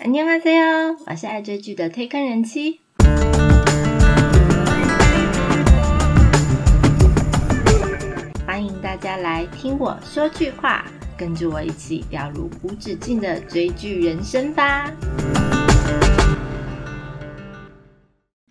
안녕하세요，我是爱追剧的推坑人妻。欢迎大家来听我说句话，跟着我一起掉入无止境的追剧人生吧。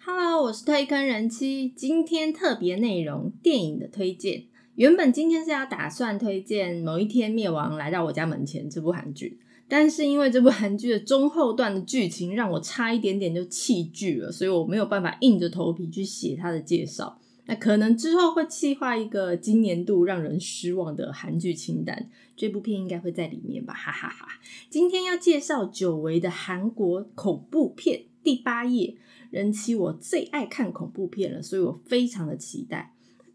Hello，我是推坑人妻，今天特别内容电影的推荐。原本今天是要打算推荐《某一天灭亡来到我家门前》这部韩剧， 但是因为这部韩剧的中后段的剧情让我差一点点就弃剧了，所以我没有办法硬着头皮去写它的介绍。那可能之后会企划一个今年度让人失望的韩剧清单，这部片应该会在里面吧，哈哈哈。今天要介绍久违的韩国恐怖片《第八页》，人妻我最爱看恐怖片了，所以我非常的期待。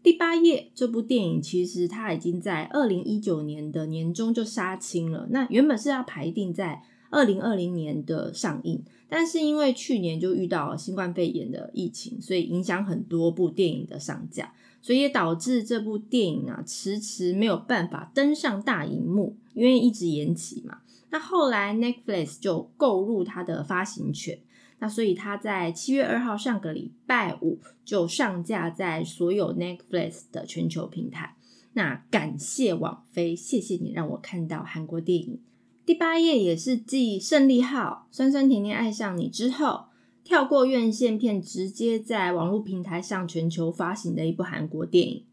第八页这部电影，其实它已经在二零一九年的年中就杀青了。那原本是要排定在二零二零年的上映，但是因为去年就遇到了新冠肺炎的疫情，所以影响很多部电影的上架，所以也导致这部电影啊迟迟没有办法登上大荧幕，因为一直延期嘛。那后来 Netflix 就购入它的发行权。那所以它在七月二号上个礼拜五就上架在所有 Netflix 的全球平台。那感谢网飞，谢谢你让我看到韩国电影。第八页也是继《胜利号》、《酸酸甜甜爱上你》之后，跳过院线片，直接在网络平台上全球发行的一部韩国电影。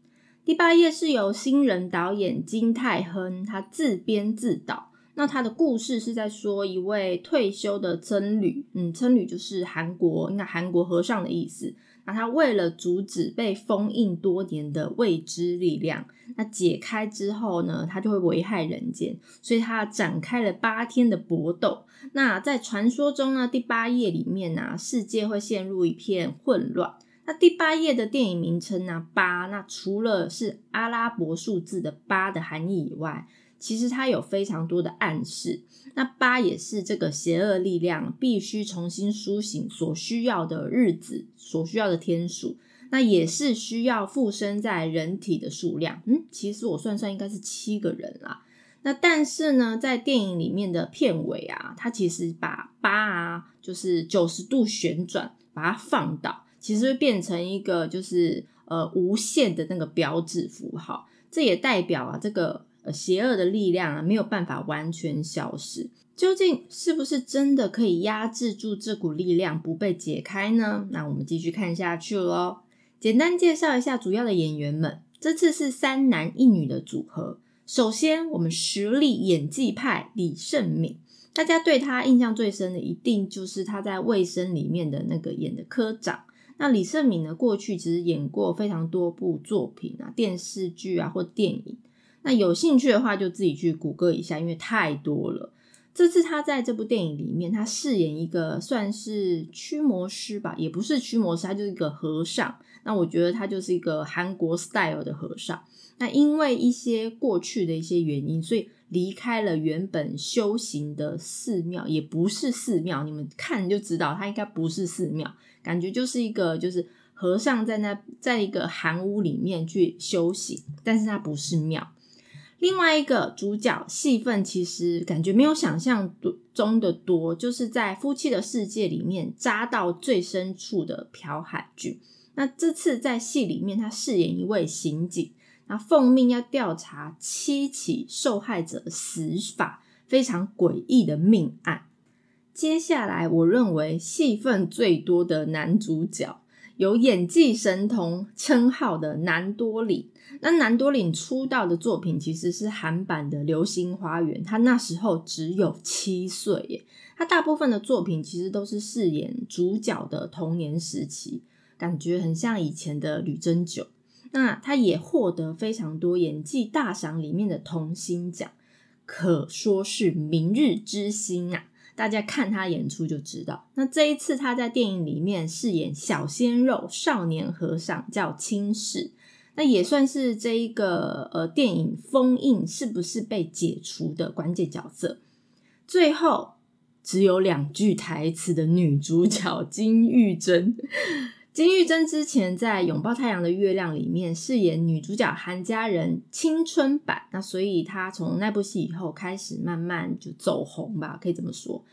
第八页是由新人导演金泰亨他自编自导。那他的故事是在说一位退休的僧侣，嗯，僧侣就是韩国应该韩国和尚的意思。那他为了阻止被封印多年的未知力量，那解开之后呢，他就会危害人间，所以他展开了八天的搏斗。那在传说中呢，第八页里面呢，世界会陷入一片混乱。那第八页的电影名称呢，八，那除了是阿拉伯数字的八的含义以外。其实它有非常多的暗示，那八也是这个邪恶力量必须重新苏醒所需要的日子，所需要的天数，那也是需要附身在人体的数量。嗯，其实我算算应该是七个人啦。那但是呢，在电影里面的片尾啊，它其实把八啊，就是九十度旋转，把它放倒，其实会变成一个就是呃无限的那个标志符号，这也代表啊这个。邪恶的力量啊，没有办法完全消失。究竟是不是真的可以压制住这股力量不被解开呢？那我们继续看下去喽。简单介绍一下主要的演员们，这次是三男一女的组合。首先，我们实力演技派李胜敏，大家对他印象最深的，一定就是他在《卫生》里面的那个演的科长。那李胜敏呢，过去其实演过非常多部作品啊，电视剧啊或电影。那有兴趣的话，就自己去谷歌一下，因为太多了。这次他在这部电影里面，他饰演一个算是驱魔师吧，也不是驱魔师，他就是一个和尚。那我觉得他就是一个韩国 style 的和尚。那因为一些过去的一些原因，所以离开了原本修行的寺庙，也不是寺庙，你们看就知道，他应该不是寺庙，感觉就是一个就是和尚在那在一个寒屋里面去修行，但是他不是庙。另外一个主角戏份其实感觉没有想象中的多，就是在夫妻的世界里面扎到最深处的朴海俊。那这次在戏里面，他饰演一位刑警，那奉命要调查七起受害者死法非常诡异的命案。接下来，我认为戏份最多的男主角。有演技神童称号的南多里，那南多里出道的作品其实是韩版的《流星花园》，他那时候只有七岁耶。他大部分的作品其实都是饰演主角的童年时期，感觉很像以前的吕珍九。那他也获得非常多演技大赏里面的童星奖，可说是明日之星啊。大家看他演出就知道。那这一次他在电影里面饰演小鲜肉少年和尚，叫青世，那也算是这一个呃电影封印是不是被解除的关键角色。最后只有两句台词的女主角金玉珍。金玉珍之前在《拥抱太阳的月亮》里面饰演女主角韩佳人青春版，那所以她从那部戏以后开始慢慢就走红吧，可以这么说。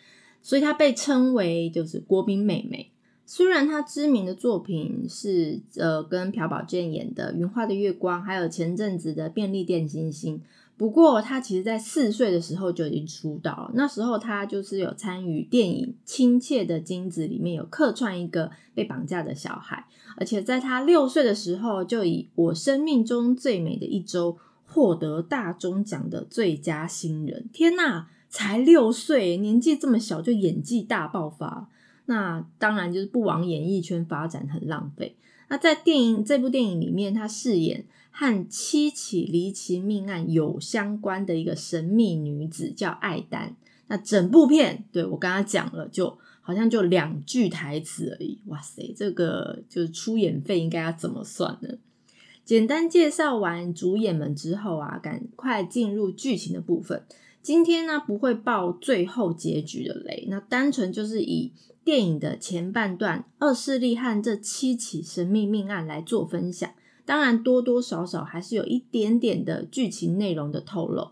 所以她被称为就是国民妹妹。虽然她知名的作品是呃跟朴宝剑演的《云画的月光》，还有前阵子的《便利店星星》。不过，他其实在四岁的时候就已经出道。那时候，他就是有参与电影《亲切的金子》里面有客串一个被绑架的小孩，而且在他六岁的时候就以《我生命中最美的一周》获得大钟奖的最佳新人。天呐，才六岁，年纪这么小就演技大爆发，那当然就是不往演艺圈发展很浪费。那在电影这部电影里面，他饰演。和七起离奇命案有相关的一个神秘女子叫艾丹。那整部片，对我刚刚讲了，就好像就两句台词而已。哇塞，这个就是出演费应该要怎么算呢？简单介绍完主演们之后啊，赶快进入剧情的部分。今天呢，不会爆最后结局的雷，那单纯就是以电影的前半段二势力和这七起神秘命案来做分享。当然，多多少少还是有一点点的剧情内容的透露。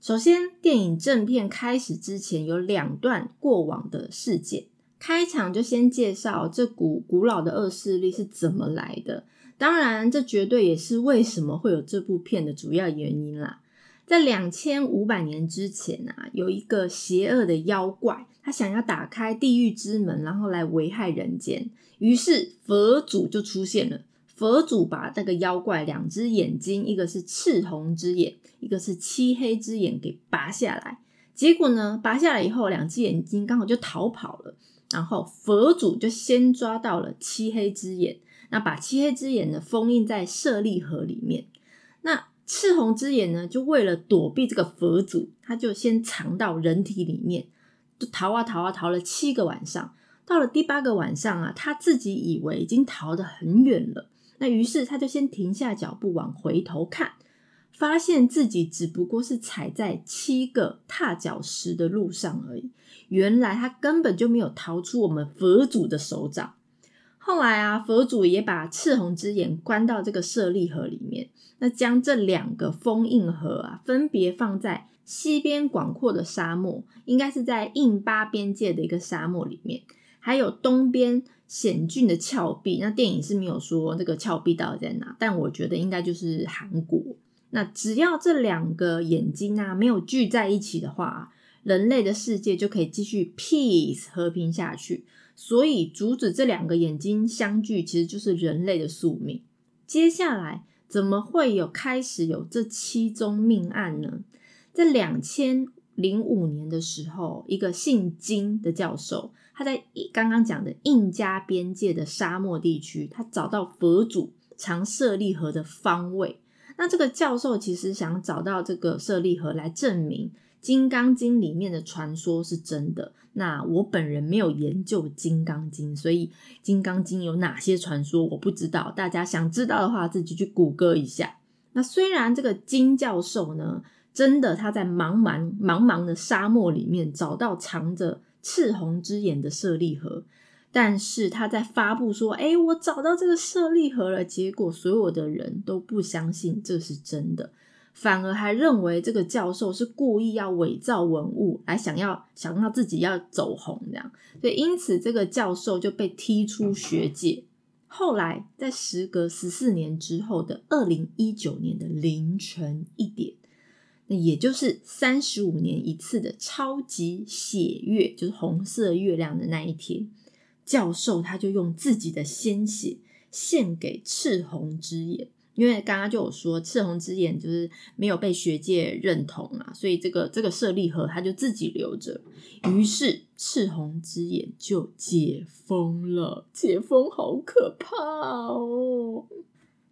首先，电影正片开始之前有两段过往的事件，开场就先介绍这股古老的恶势力是怎么来的。当然，这绝对也是为什么会有这部片的主要原因啦。在两千五百年之前啊，有一个邪恶的妖怪，他想要打开地狱之门，然后来危害人间，于是佛祖就出现了。佛祖把那个妖怪两只眼睛，一个是赤红之眼，一个是漆黑之眼，给拔下来。结果呢，拔下来以后，两只眼睛刚好就逃跑了。然后佛祖就先抓到了漆黑之眼，那把漆黑之眼呢封印在舍利盒里面。那赤红之眼呢，就为了躲避这个佛祖，他就先藏到人体里面，就逃啊逃啊逃了七个晚上。到了第八个晚上啊，他自己以为已经逃得很远了。那于是他就先停下脚步往回头看，发现自己只不过是踩在七个踏脚石的路上而已。原来他根本就没有逃出我们佛祖的手掌。后来啊，佛祖也把赤红之眼关到这个舍利盒里面，那将这两个封印盒啊，分别放在西边广阔的沙漠，应该是在印巴边界的一个沙漠里面，还有东边。险峻的峭壁，那电影是没有说这个峭壁到底在哪，但我觉得应该就是韩国。那只要这两个眼睛啊没有聚在一起的话，人类的世界就可以继续 peace 和平下去。所以阻止这两个眼睛相聚，其实就是人类的宿命。接下来怎么会有开始有这七宗命案呢？在两千零五年的时候，一个姓金的教授。他在刚刚讲的印加边界的沙漠地区，他找到佛祖藏舍利盒的方位。那这个教授其实想找到这个舍利盒来证明《金刚经》里面的传说是真的。那我本人没有研究《金刚经》，所以《金刚经》有哪些传说我不知道。大家想知道的话，自己去谷歌一下。那虽然这个金教授呢，真的他在茫茫茫茫的沙漠里面找到藏着。赤红之眼的舍利盒，但是他在发布说：“哎，我找到这个舍利盒了。”结果所有的人都不相信这是真的，反而还认为这个教授是故意要伪造文物，来想要想要自己要走红这样。所以因此这个教授就被踢出学界。后来在时隔十四年之后的二零一九年的凌晨一点。那也就是三十五年一次的超级血月，就是红色月亮的那一天，教授他就用自己的鲜血献给赤红之眼，因为刚刚就有说赤红之眼就是没有被学界认同啊，所以这个这个舍利盒他就自己留着，于是赤红之眼就解封了，解封好可怕哦。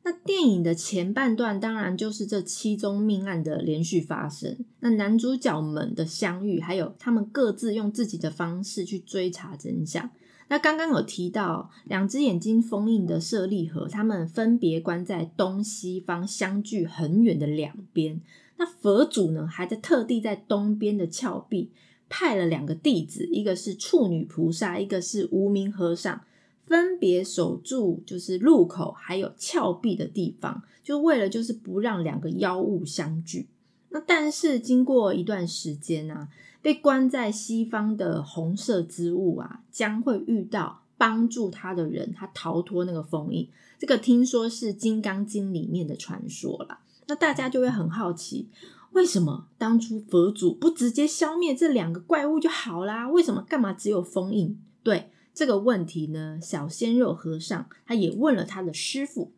那电影的前半段当然就是这七宗命案的连续发生，那男主角们的相遇，还有他们各自用自己的方式去追查真相。那刚刚有提到两只眼睛封印的舍利盒，他们分别关在东西方相距很远的两边。那佛祖呢，还在特地在东边的峭壁派了两个弟子，一个是处女菩萨，一个是无名和尚。分别守住就是路口还有峭壁的地方，就为了就是不让两个妖物相聚。那但是经过一段时间啊，被关在西方的红色之物啊，将会遇到帮助他的人，他逃脱那个封印。这个听说是《金刚经》里面的传说啦。那大家就会很好奇，为什么当初佛祖不直接消灭这两个怪物就好啦？为什么干嘛只有封印？对这个问题呢，小鲜肉和尚他也问了他的师傅。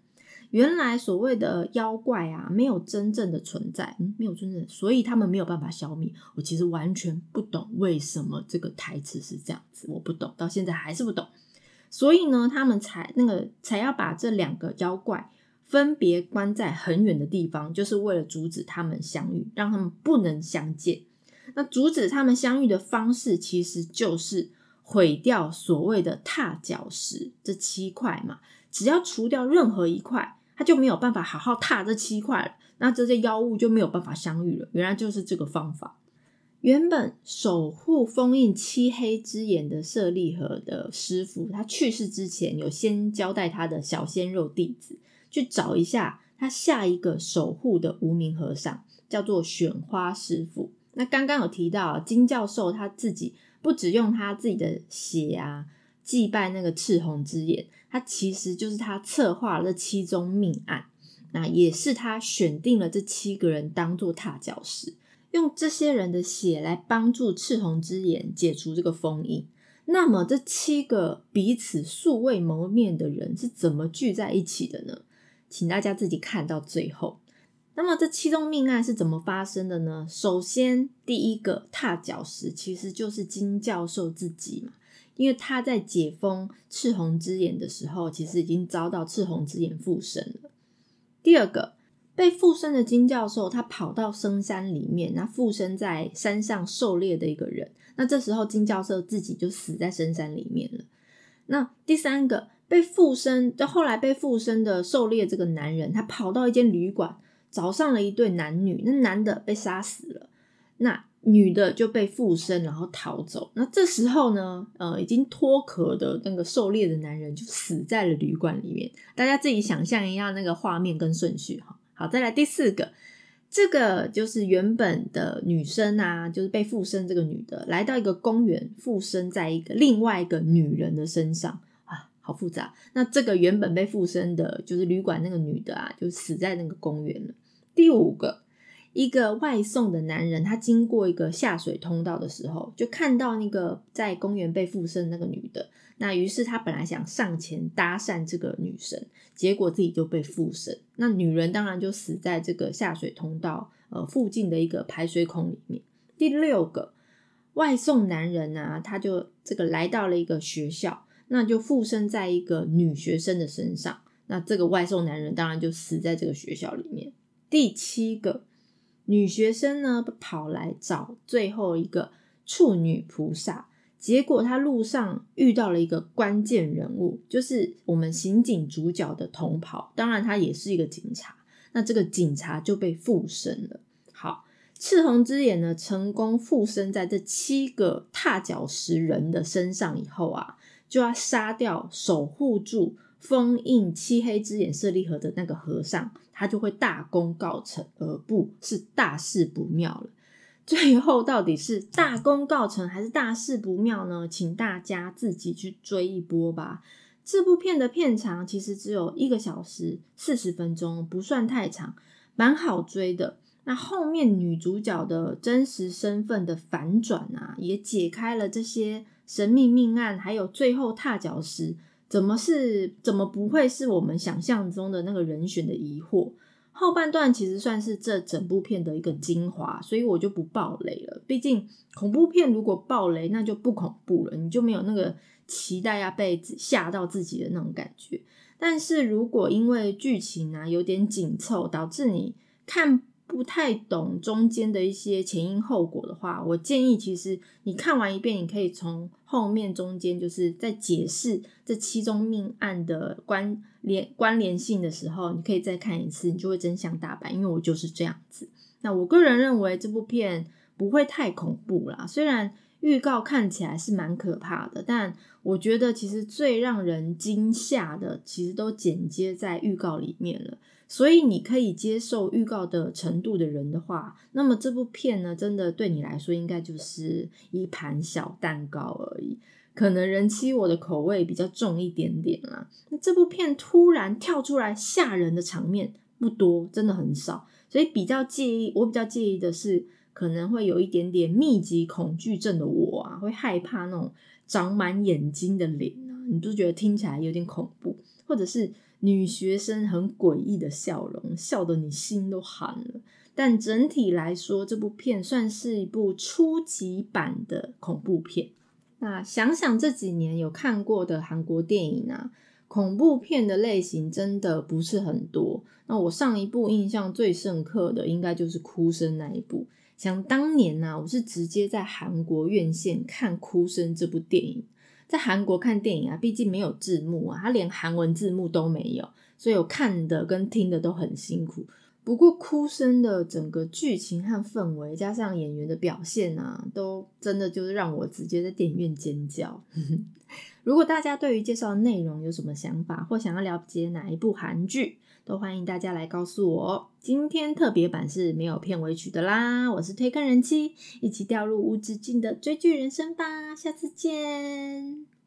原来所谓的妖怪啊，没有真正的存在，嗯，没有真正的，所以他们没有办法消灭。我其实完全不懂为什么这个台词是这样子，我不懂，到现在还是不懂。所以呢，他们才那个才要把这两个妖怪分别关在很远的地方，就是为了阻止他们相遇，让他们不能相见。那阻止他们相遇的方式，其实就是毁掉所谓的踏脚石这七块嘛。只要除掉任何一块。他就没有办法好好踏这七块了，那这些妖物就没有办法相遇了。原来就是这个方法。原本守护封印漆黑之眼的舍利盒的师傅，他去世之前有先交代他的小鲜肉弟子去找一下他下一个守护的无名和尚，叫做选花师傅。那刚刚有提到金教授他自己不只用他自己的血啊祭拜那个赤红之眼。他其实就是他策划了这七宗命案，那也是他选定了这七个人当做踏脚石，用这些人的血来帮助赤红之眼解除这个封印。那么这七个彼此素未谋面的人是怎么聚在一起的呢？请大家自己看到最后。那么这七宗命案是怎么发生的呢？首先，第一个踏脚石其实就是金教授自己嘛。因为他在解封赤红之眼的时候，其实已经遭到赤红之眼附身了。第二个被附身的金教授，他跑到深山里面，那附身在山上狩猎的一个人，那这时候金教授自己就死在深山里面了。那第三个被附身，就后来被附身的狩猎这个男人，他跑到一间旅馆，找上了一对男女，那男的被杀死了，那。女的就被附身，然后逃走。那这时候呢，呃，已经脱壳的那个狩猎的男人就死在了旅馆里面。大家自己想象一下那个画面跟顺序哈。好，再来第四个，这个就是原本的女生啊，就是被附身这个女的，来到一个公园，附身在一个另外一个女人的身上，好复杂。那这个原本被附身的，就是旅馆那个女的啊，就死在那个公园了。第五个。一个外送的男人，他经过一个下水通道的时候，就看到那个在公园被附身那个女的。那于是他本来想上前搭讪这个女生，结果自己就被附身。那女人当然就死在这个下水通道呃附近的一个排水孔里面。第六个外送男人呢，他就这个来到了一个学校，那就附身在一个女学生的身上。那这个外送男人当然就死在这个学校里面。第七个。女学生呢跑来找最后一个处女菩萨，结果她路上遇到了一个关键人物，就是我们刑警主角的同袍，当然他也是一个警察。那这个警察就被附身了。好，赤红之眼呢成功附身在这七个踏脚石人的身上以后啊，就要杀掉守护住。封印漆黑之眼舍利盒的那个和尚，他就会大功告成，而不是大事不妙了。最后到底是大功告成还是大事不妙呢？请大家自己去追一波吧。这部片的片长其实只有一个小时四十分钟，不算太长，蛮好追的。那后面女主角的真实身份的反转啊，也解开了这些神秘命案，还有最后踏脚石。怎么是？怎么不会是我们想象中的那个人选的疑惑？后半段其实算是这整部片的一个精华，所以我就不爆雷了。毕竟恐怖片如果爆雷，那就不恐怖了，你就没有那个期待要被吓到自己的那种感觉。但是如果因为剧情啊有点紧凑，导致你看。不太懂中间的一些前因后果的话，我建议其实你看完一遍，你可以从后面中间就是在解释这七宗命案的关联关联性的时候，你可以再看一次，你就会真相大白。因为我就是这样子。那我个人认为这部片不会太恐怖啦，虽然预告看起来是蛮可怕的，但我觉得其实最让人惊吓的，其实都剪接在预告里面了。所以你可以接受预告的程度的人的话，那么这部片呢，真的对你来说应该就是一盘小蛋糕而已。可能人妻我的口味比较重一点点啦。那这部片突然跳出来吓人的场面不多，真的很少，所以比较介意。我比较介意的是，可能会有一点点密集恐惧症的我啊，会害怕那种长满眼睛的脸啊，你就觉得听起来有点恐怖，或者是女学生很诡异的笑容，笑得你心都寒了。但整体来说，这部片算是一部初级版的恐怖片。那想想这几年有看过的韩国电影啊，恐怖片的类型真的不是很多。那我上一部印象最深刻的，应该就是《哭声》那一部。想当年呢，我是直接在韩国院线看《哭声》这部电影。在韩国看电影啊，毕竟没有字幕啊，它连韩文字幕都没有，所以我看的跟听的都很辛苦。不过，哭声的整个剧情和氛围，加上演员的表现啊，都真的就是让我直接在电影院尖叫。如果大家对于介绍内容有什么想法，或想要了解哪一部韩剧，都欢迎大家来告诉我。今天特别版是没有片尾曲的啦，我是推坑人妻，一起掉入无止境的追剧人生吧，下次见。